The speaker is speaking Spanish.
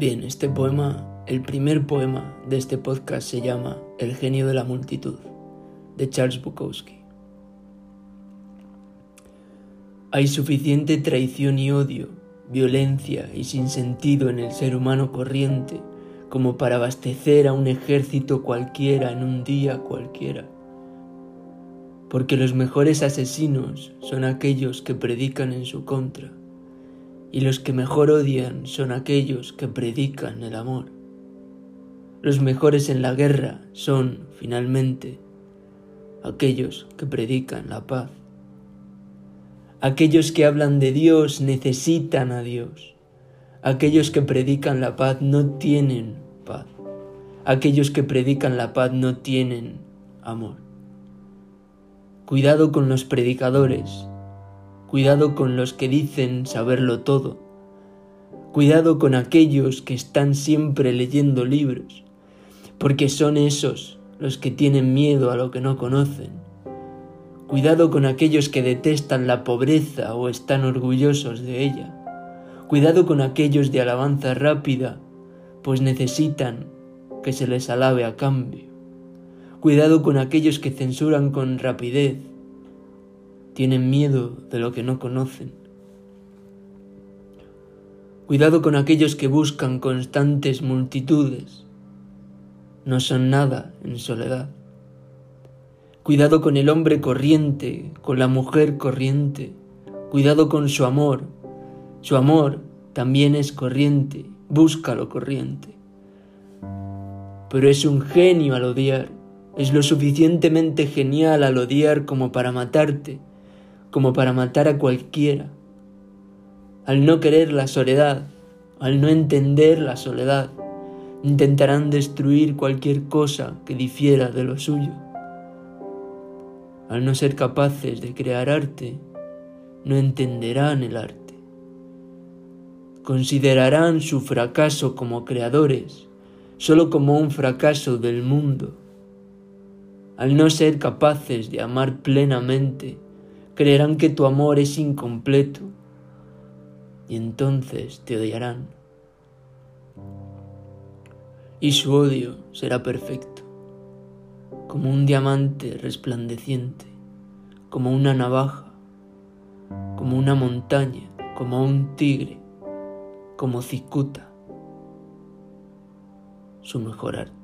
Bien, este poema, el primer poema de este podcast se llama El genio de la multitud, de Charles Bukowski. Hay suficiente traición y odio, violencia y sinsentido en el ser humano corriente como para abastecer a un ejército cualquiera en un día cualquiera. Porque los mejores asesinos son aquellos que predican en su contra y los que mejor odian son aquellos que predican el amor. Los mejores en la guerra son, finalmente, aquellos que predican la paz. Aquellos que hablan de Dios necesitan a Dios. Aquellos que predican la paz no tienen paz. Aquellos que predican la paz no tienen amor. Cuidado con los predicadores Cuidado con los que dicen saberlo todo. Cuidado con aquellos que están siempre leyendo libros, porque son esos los que tienen miedo a lo que no conocen. Cuidado con aquellos que detestan la pobreza o están orgullosos de ella. Cuidado con aquellos de alabanza rápida, pues necesitan que se les alabe a cambio. Cuidado con aquellos que censuran con rapidez, tienen miedo de lo que no conocen. Cuidado con aquellos que buscan constantes multitudes. No son nada en soledad. Cuidado con el hombre corriente, con la mujer corriente. Cuidado con su amor. Su amor también es corriente. Búscalo corriente. Pero es un genio al odiar. Es lo suficientemente genial al odiar como para matarte como para matar a cualquiera. Al no querer la soledad, al no entender la soledad, intentarán destruir cualquier cosa que difiera de lo suyo. Al no ser capaces de crear arte, no entenderán el arte. Considerarán su fracaso como creadores, solo como un fracaso del mundo. Al no ser capaces de amar plenamente, creerán que tu amor es incompleto y entonces te odiarán. Y su odio será perfecto, como un diamante resplandeciente, como una navaja, como una montaña, como un tigre, como Cicuta, su mejor arte.